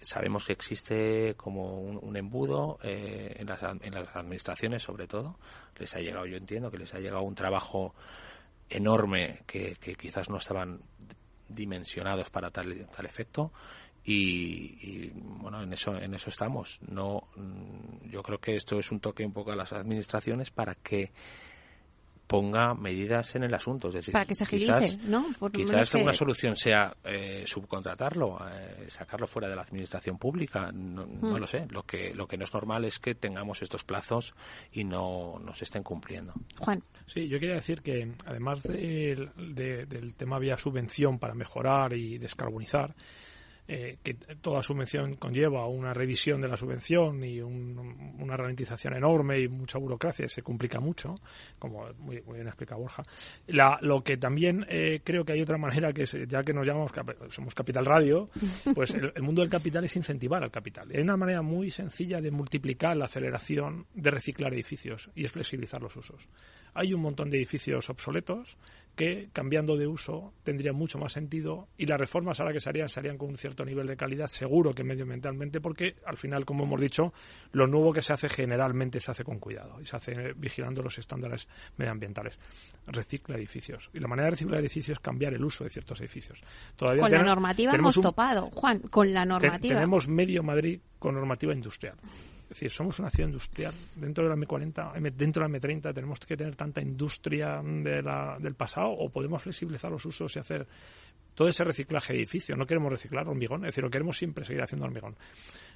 Speaker 3: sabemos que existe como un, embudo eh, en, las, en las administraciones, sobre todo. Les ha llegado, yo entiendo que les ha llegado un trabajo enorme que, que quizás no estaban dimensionados para tal, tal efecto y, bueno en eso en eso estamos no mm, yo creo que esto es un toque un poco a las administraciones para que ponga medidas en el asunto. Es decir,
Speaker 1: para que se agilice, ¿no?
Speaker 3: quizás una solución sea eh, subcontratarlo, eh, sacarlo fuera de la administración pública. No, no, mm. lo sé. Lo que, lo que no es normal es que tengamos estos plazos y no nos estén cumpliendo.
Speaker 1: Juan.
Speaker 2: Sí, yo quería decir que además del tema vía subvención para mejorar y descarbonizar, eh, que toda subvención conlleva una revisión de la subvención y una ralentización enorme y mucha burocracia, se complica mucho, como muy, bien explica Borja. lo que también eh, creo que hay otra manera, que ya que nos llamamos, somos Capital Radio, <laughs> pues el, el, mundo del capital es incentivar al capital. Hay una manera muy sencilla de multiplicar la aceleración de reciclar edificios y es flexibilizar los usos. Hay un montón de edificios obsoletos que cambiando de uso tendría mucho más sentido y las reformas ahora que se harían se con un cierto nivel de calidad seguro que medioambientalmente porque al final como hemos dicho lo nuevo que se hace generalmente se hace con cuidado y se hace vigilando los estándares medioambientales. Recicla edificios. Y la manera de reciclar edificios es cambiar el uso de ciertos edificios.
Speaker 1: Todavía con la normativa hemos topado Juan con la normativa.
Speaker 2: tenemos medio Madrid con normativa industrial es decir, somos una ciudad industrial. Dentro de la M40, dentro de la M30, tenemos que tener tanta industria de la, del pasado o podemos flexibilizar los usos y hacer todo ese reciclaje de edificios. No queremos reciclar hormigón, es decir, lo queremos siempre seguir haciendo hormigón.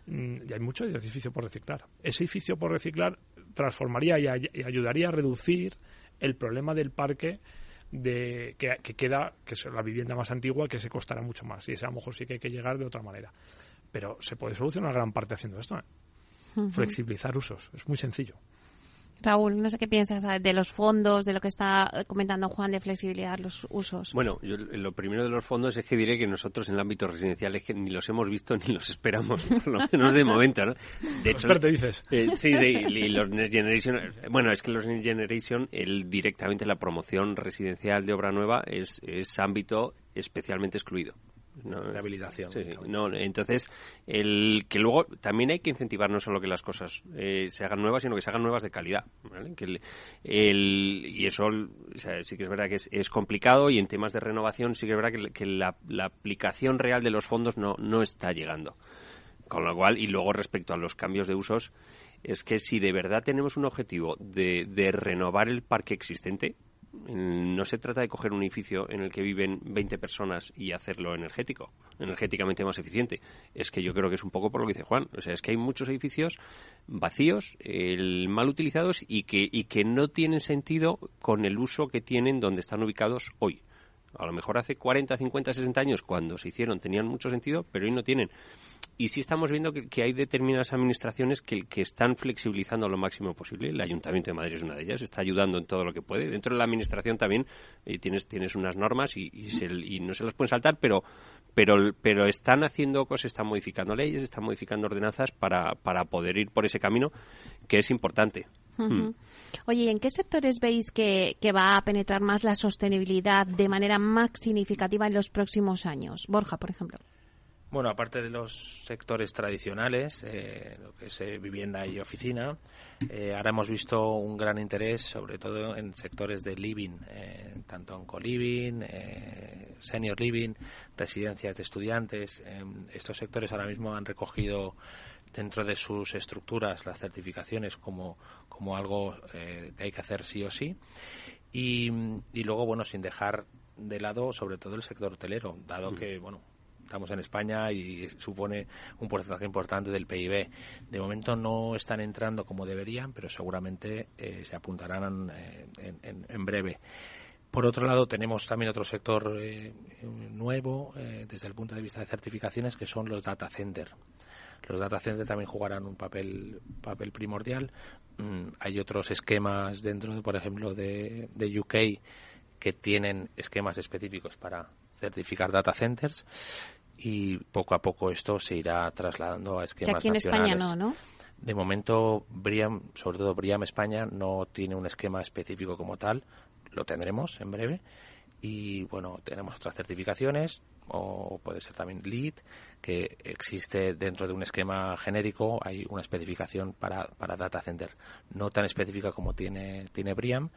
Speaker 2: Mm, y hay mucho edificio por reciclar. Ese edificio por reciclar transformaría y, ayudaría a reducir el problema del parque de, que, queda, que es la vivienda más antigua, que se costará mucho más. Y ese a lo mejor sí que hay que llegar de otra manera. Pero se puede solucionar gran parte haciendo esto. ¿eh? Flexibilizar usos. Es muy sencillo.
Speaker 1: Raúl, no sé qué piensas de los fondos, de lo que está comentando Juan de flexibilizar los usos.
Speaker 4: Bueno, yo, lo primero de los fondos es que diré que nosotros en el ámbito residencial es que ni los hemos visto ni los esperamos, <laughs> por lo menos de momento, ¿no?
Speaker 2: De hecho, te dices.
Speaker 4: Eh, sí, y los Next Generation, bueno, es que los Next Generation, el, directamente la promoción residencial de obra nueva es, es ámbito especialmente excluido.
Speaker 3: ¿No? Rehabilitación.
Speaker 4: no, entonces, el, que luego también hay que incentivar no solo que las cosas eh, se hagan nuevas, sino que se hagan nuevas de calidad. Que el, y eso sí que es verdad que es, complicado y en temas de renovación sí que es verdad que, la, aplicación real de los fondos no, no está llegando. Con lo cual, y luego respecto a los cambios de usos, es que si de verdad tenemos un objetivo de, de renovar el parque existente, no se trata de coger un edificio en el que viven 20 personas y hacerlo energético, energéticamente más eficiente. Es que yo creo que es un poco por lo que dice Juan. O sea, es que hay muchos edificios vacíos, mal utilizados y que, y que no tienen sentido con el uso que tienen donde están ubicados hoy. A lo mejor hace 40, 50, 60 años, cuando se hicieron, tenían mucho sentido, pero hoy no tienen. Y sí estamos viendo que, hay determinadas administraciones que, que, están flexibilizando lo máximo posible. El Ayuntamiento de Madrid es una de ellas, está ayudando en todo lo que puede. Dentro de la administración también eh, tienes, tienes unas normas y, y, no se las pueden saltar, pero, pero, pero están haciendo cosas, están modificando leyes, están modificando ordenanzas para, para poder ir por ese camino que es importante.
Speaker 1: Hmm. Oye, ¿y en qué sectores veis que, que, va a penetrar más la sostenibilidad de manera más significativa en los próximos años? Borja, por ejemplo.
Speaker 3: Bueno, aparte de los sectores tradicionales, eh, lo que es eh, vivienda y oficina, eh, ahora hemos visto un gran interés, sobre todo en sectores de living, tanto en co-living, senior living, residencias de estudiantes. estos sectores ahora mismo han recogido dentro de sus estructuras las certificaciones como, como algo que hay que hacer sí o sí. Y, y luego, bueno, sin dejar de lado sobre todo el sector hotelero, dado mm. que, bueno, estamos en España y supone un porcentaje importante del PIB. De momento no están entrando como deberían, pero seguramente eh, se apuntarán eh, en, breve. Por otro lado, tenemos también otro sector eh, nuevo desde el punto de vista de certificaciones, que son los data centers. Los data centers también jugarán un papel, papel primordial. Mm, hay otros esquemas dentro, por ejemplo, de, de UK que tienen esquemas específicos para certificar data centers y poco a poco esto se irá trasladando a esquemas
Speaker 1: que aquí en España no, ¿no?
Speaker 3: De momento, Briam, sobre todo Briam España, no tiene un esquema específico como tal. Lo tendremos en breve. Y bueno, tenemos otras certificaciones, o puede ser también LEED, que existe dentro de un esquema genérico. Hay una especificación para, para data center, no tan específica como tiene, tiene Briam,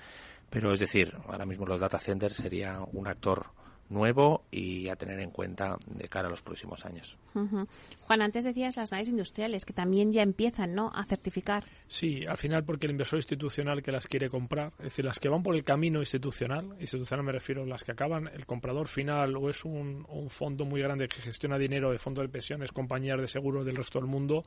Speaker 3: pero es decir, ahora mismo los data centers sería un actor nuevo y a tener en cuenta de cara a los próximos años.
Speaker 1: Juan, antes decías las naves industriales que también ya empiezan ¿no? a certificar.
Speaker 2: Sí, al final porque el inversor institucional que las quiere comprar, es decir, las que van por el camino institucional, institucional me refiero a las que acaban, el comprador final o es un, un fondo muy grande que gestiona dinero de fondo de pensiones, compañías de seguros del resto del mundo,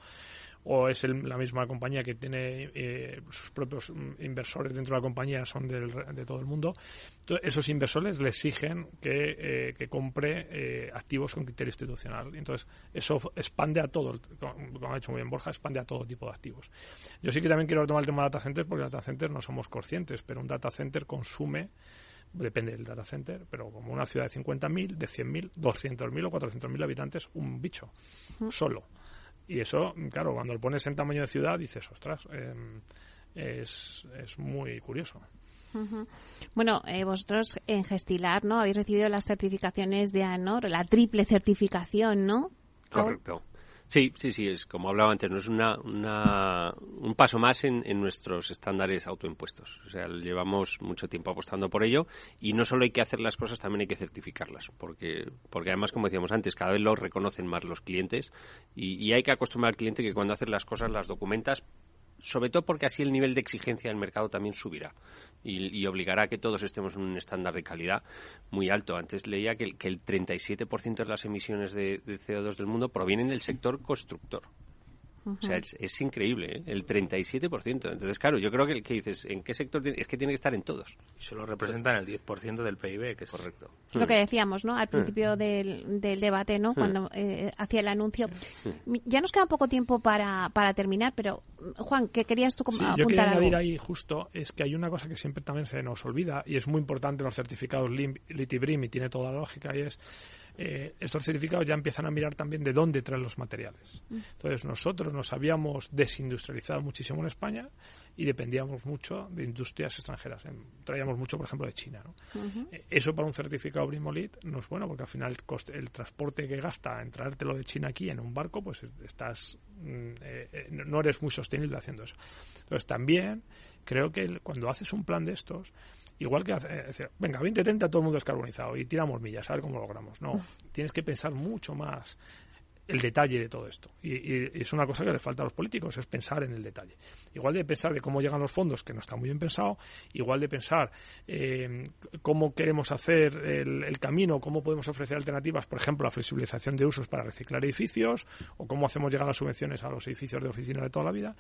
Speaker 2: o es la misma compañía que tiene eh, sus propios mm, inversores dentro de la compañía, son de todo el mundo. Entonces, esos inversores le exigen que, eh, que compre eh, activos con criterio institucional. Entonces, eso expande a todo, como ha dicho muy bien Borja, expande a todo tipo de activos. Yo sí que también quiero retomar el tema de data centers, porque data centers no somos conscientes, pero un data center consume depende del data center, pero como una ciudad de 50.000, de 100.000, 200.000 o 400.000 habitantes, un bicho, solo. Y eso, claro, cuando lo pones en tamaño de ciudad, dices, ostras, em, es, es muy curioso.
Speaker 1: Bueno, eh, vosotros en Gestilar, ¿no? Habéis recibido las certificaciones de ANOR, la triple certificación, ¿no?
Speaker 4: Correcto. Sí, sí, sí, es como hablaba antes, no es una, un paso más en, nuestros estándares autoimpuestos. O sea, llevamos mucho tiempo apostando por ello y no solo hay que hacer las cosas, también hay que certificarlas, porque, porque además, como decíamos antes, cada vez lo reconocen más los clientes y, y hay que acostumbrar al cliente que cuando haces las cosas las documentas sobre todo porque así el nivel de exigencia del mercado también subirá y, obligará a que todos estemos en un estándar de calidad muy alto. Antes leía que el, que el 37% de las emisiones de, de CO2 del mundo provienen del sector constructor. O sea, es, increíble, ¿eh? el 37%. Entonces, claro, yo creo que el que dices, ¿en qué sector? Es que tiene que estar en todos.
Speaker 3: Y solo representan el 10% del PIB, que es correcto.
Speaker 1: Lo que decíamos, ¿no? Al principio del, del debate, ¿no? Cuando eh, hacía el anuncio. Ya nos queda poco tiempo para, para terminar, pero Juan, ¿qué querías tú
Speaker 2: sí, Yo quería añadir ahí justo, es que hay una cosa que siempre también se nos olvida y es muy importante en los certificados LITIBRIM y tiene toda la lógica y es eh, estos certificados ya empiezan a mirar también de dónde traen los materiales. Mm. Entonces nosotros nos habíamos desindustrializado muchísimo en España y dependíamos mucho de industrias extranjeras. Traíamos mucho, por ejemplo, de China. Eh, eso para un certificado Brimolit no es bueno porque al final el, coste, el transporte que gasta en traértelo de China aquí en un barco, pues estás mm, eh, no eres muy sostenible haciendo eso. Entonces también creo que cuando hace un plan de estos, igual que hacer, venga, 2030 todo el mundo descarbonizado y tiramos millas, a ver cómo logramos. No, tienes que pensar mucho más el detalle de todo esto. Y, es una cosa que le falta a los políticos, es pensar en el detalle. Igual de pensar de cómo llegan los fondos, que no está muy bien pensado, igual de pensar eh, cómo queremos hacer el, camino, cómo podemos ofrecer alternativas, por ejemplo, la flexibilización de usos para reciclar edificios, o cómo hacemos llegar las subvenciones a los edificios de oficina de toda la vida.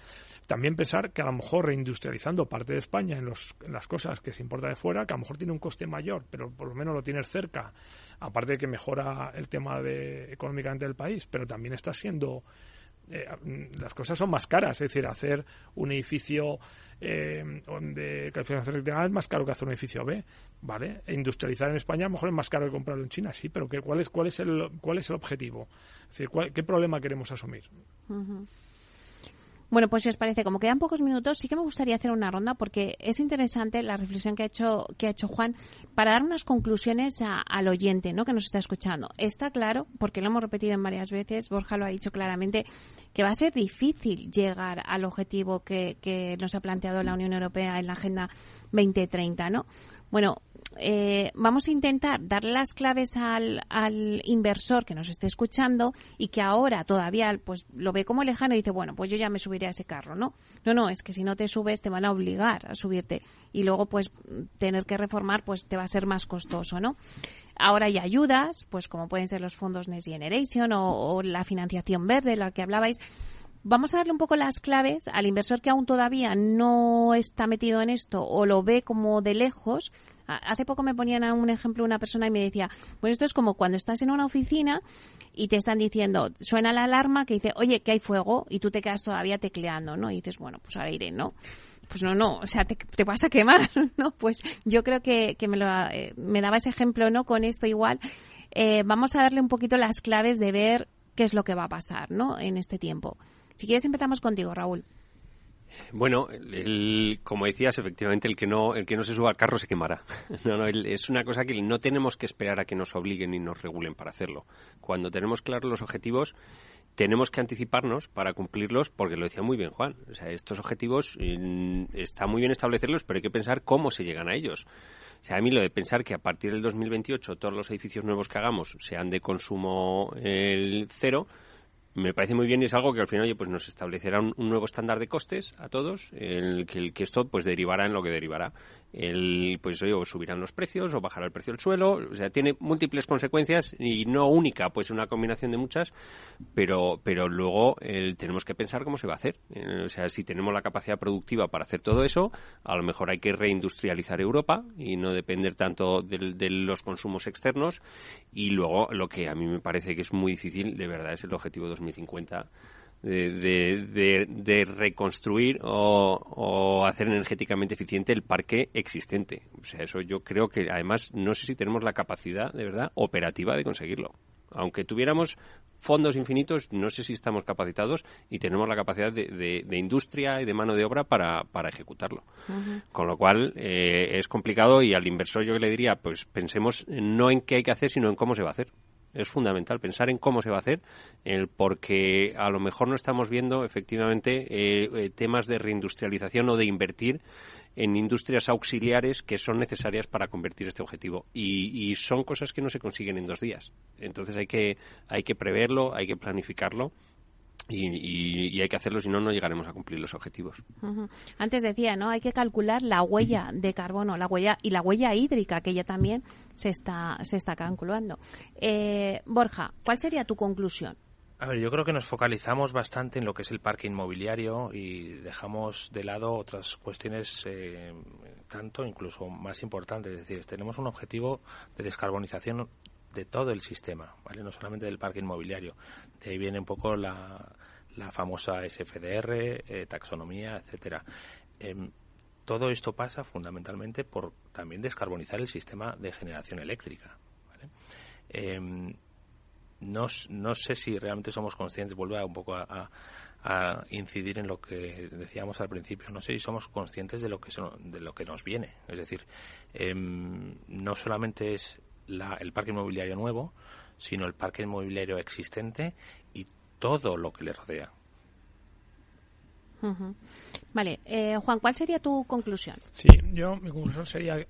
Speaker 2: También pensar que a lo mejor reindustrializando parte de España en, los, en las cosas que se importa de fuera, que a lo mejor tiene un coste mayor, pero por lo menos lo tienes cerca, aparte de que mejora el tema de, económicamente del país, pero también está siendo eh, las cosas son más caras, es decir, hacer un edificio eh, de calificación es más caro que hacer un edificio B, ¿vale? E industrializar en España a lo mejor es más caro que comprarlo en China, sí, pero ¿cuál, es, cuál, es, el, cuál es el objetivo? Es decir, ¿qué problema queremos asumir?
Speaker 1: Bueno, pues si os parece, como quedan pocos minutos, sí que me gustaría hacer una ronda porque es interesante la reflexión que ha hecho, que ha hecho Juan para dar unas conclusiones al oyente ¿no? que nos está escuchando. Está claro, porque lo hemos repetido en varias veces, Borja lo ha dicho claramente, que va a ser difícil llegar al objetivo que, que nos ha planteado la Unión Europea en la Agenda 2030, ¿no? Bueno, eh, vamos a intentar dar las claves al, al, inversor que nos esté escuchando y que ahora todavía pues lo ve como lejano y dice, bueno, pues yo ya me subiré a ese carro, ¿no? No, no, es que si no te subes te van a obligar a subirte y luego pues tener que reformar pues te va a ser más costoso, ¿no? Ahora hay ayudas, pues como pueden ser los fondos Next Generation o, o la financiación verde, de la que hablabais, Vamos a darle un poco las claves al inversor que aún todavía no está metido en esto o lo ve como de lejos. Hace poco me ponían a un ejemplo una persona y me decía, pues esto es como cuando estás en una oficina y te están diciendo, suena la alarma que dice, oye, que hay fuego y tú te quedas todavía tecleando, ¿no? Y dices, bueno, pues ahora iré, ¿no? Pues no, no, o sea, te, vas a quemar, <laughs> ¿no? Pues yo creo que, me, lo, eh, me daba ese ejemplo, ¿no? Con esto igual. Eh, vamos a darle un poquito las claves de ver qué es lo que va a pasar, ¿no? En este tiempo. Si quieres empezamos contigo, Raúl.
Speaker 4: Bueno, como decías, efectivamente, el que no el que no se suba al carro se quemará. <laughs> No, no, es una cosa que no tenemos que esperar a que nos obliguen y nos regulen para hacerlo. Cuando tenemos claros los objetivos, tenemos que anticiparnos para cumplirlos, porque lo decía muy bien Juan. O sea, estos objetivos está muy bien establecerlos, pero hay que pensar cómo se llegan a ellos. O sea, a mí lo de pensar que a partir del 2028 todos los edificios nuevos que hagamos sean de consumo el cero, me parece muy bien y es algo que al final pues nos establecerá un, nuevo estándar de costes a todos, el que, el que esto pues derivará en lo que derivará el, pues o subirán los precios o bajará el precio del suelo, o sea, tiene múltiples consecuencias y no única, pues una combinación de muchas, pero, pero luego tenemos que pensar cómo se va a hacer. Eh, o sea, si tenemos la capacidad productiva para hacer todo eso, a lo mejor hay que reindustrializar Europa y no depender tanto de los consumos externos y luego lo que a mí me parece que es muy difícil, de verdad, es el objetivo 2050 de, reconstruir o, hacer energéticamente eficiente el parque existente. O sea, eso yo creo que además no sé si tenemos la capacidad de verdad operativa de conseguirlo. Aunque tuviéramos fondos infinitos, no sé si estamos capacitados y tenemos la capacidad de, industria y de mano de obra para, para ejecutarlo. Con lo cual eh, es complicado y al inversor yo le diría, pues pensemos no en qué hay que hacer, sino en cómo se va a hacer es fundamental pensar en cómo se va a hacer, porque a lo mejor no estamos viendo efectivamente eh, eh, temas de reindustrialización o de invertir en industrias auxiliares que son necesarias para convertir este objetivo y, y, son cosas que no se consiguen en dos días. Entonces hay que hay que preverlo, hay que planificarlo y, hay que hacerlo, si no, no llegaremos a cumplir los objetivos.
Speaker 1: Antes decía, ¿no? Hay que calcular la huella de carbono, la huella y la huella hídrica, que ya también se está, se está calculando. Eh, Borja, ¿cuál sería tu conclusión?
Speaker 3: A ver, yo creo que nos focalizamos bastante en lo que es el parque inmobiliario y dejamos de lado otras cuestiones eh, tanto, incluso más importantes. Es decir, tenemos un objetivo de descarbonización de todo el sistema, ¿vale? No solamente del parque inmobiliario. De ahí viene un poco la, la famosa SFDR, eh, taxonomía, etcétera. Em, todo esto pasa fundamentalmente por también descarbonizar el sistema de generación eléctrica. Em, no, no, sé si realmente somos conscientes, vuelvo a un poco a, a, incidir en lo que decíamos al principio, no sé si somos conscientes de lo que, de lo que nos viene. Es decir, em, no solamente es el parque inmobiliario nuevo, sino el parque inmobiliario existente y todo lo que le rodea.
Speaker 1: Vale, eh, Juan, ¿cuál sería tu conclusión?
Speaker 2: Sí, yo mi conclusión sería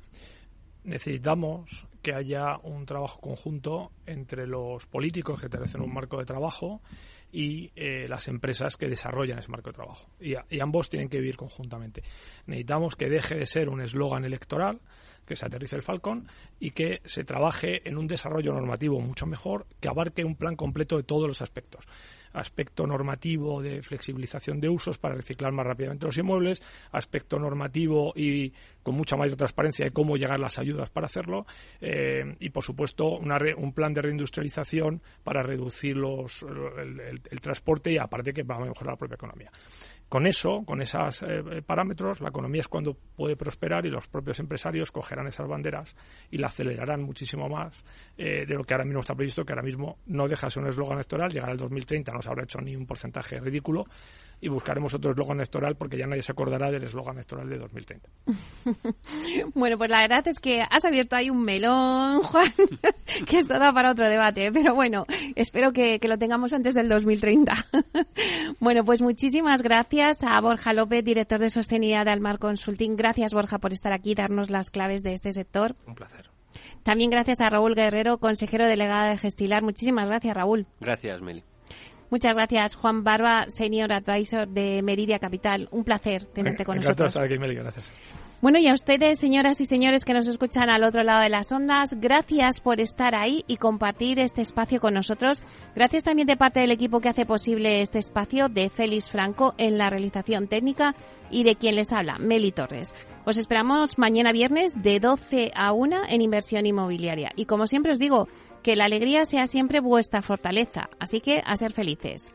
Speaker 2: necesitamos que haya un trabajo conjunto entre los políticos que establecen un marco de trabajo y eh, las empresas que desarrollan ese marco de trabajo. Y, y, ambos tienen que vivir conjuntamente. Necesitamos que deje de ser un eslogan electoral, que se aterrice el Falcon y que se trabaje en un desarrollo normativo mucho mejor que abarque un plan completo de todos los aspectos aspecto normativo de flexibilización de usos para reciclar más rápidamente los inmuebles, aspecto normativo y con mucha mayor transparencia de cómo llegar las ayudas para hacerlo eh, y, por supuesto, un plan de reindustrialización para reducir los, el, transporte y, aparte, que va a mejorar la propia economía. Con eso, con esos eh, parámetros, la economía es cuando puede prosperar y los propios empresarios cogerán esas banderas y la acelerarán muchísimo más eh, de lo que ahora mismo está previsto, que ahora mismo no deja de ser un eslogan electoral, llegar al 2030 no se habrá hecho ni un porcentaje ridículo y buscaremos otro eslogan electoral porque ya nadie se acordará del eslogan electoral de 2030. <laughs>
Speaker 1: bueno, pues la verdad es que has abierto ahí un melón, <laughs> Juan, <laughs> que esto da para otro debate, pero bueno, espero que, que lo tengamos antes del 2030. bueno, pues muchísimas gracias a Borja López, director de Sostenibilidad de Almar Consulting. Gracias, Borja, por estar aquí y darnos las claves de este sector.
Speaker 3: Un placer.
Speaker 1: También gracias a Raúl Guerrero, consejero delegado de Gestilar. Muchísimas gracias, Raúl.
Speaker 4: Gracias, Meli.
Speaker 1: Muchas gracias, Juan Barba, Senior Advisor de Meridia Capital. Un placer tenerte con nosotros.
Speaker 2: estar aquí, Meli, gracias.
Speaker 1: Bueno, y a ustedes, señoras y señores que nos escuchan al otro lado de las ondas, gracias por estar ahí y compartir este espacio con nosotros. Gracias también de parte del equipo que hace posible este espacio, de Félix Franco en la realización técnica y de quien les habla, Meli Torres. Os esperamos mañana viernes de 12 a 1 en inversión inmobiliaria. Y como siempre os digo, que la alegría sea siempre vuestra fortaleza. Así que a ser felices.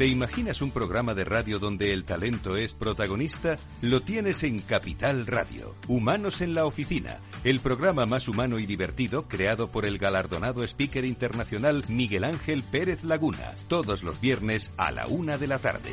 Speaker 5: ¿Te imaginas un programa de radio donde el talento es protagonista? Lo tienes en Capital Radio. Humanos en la Oficina, el programa más humano y divertido creado por el galardonado speaker internacional Miguel Ángel Pérez Laguna, todos los viernes a la una de la tarde.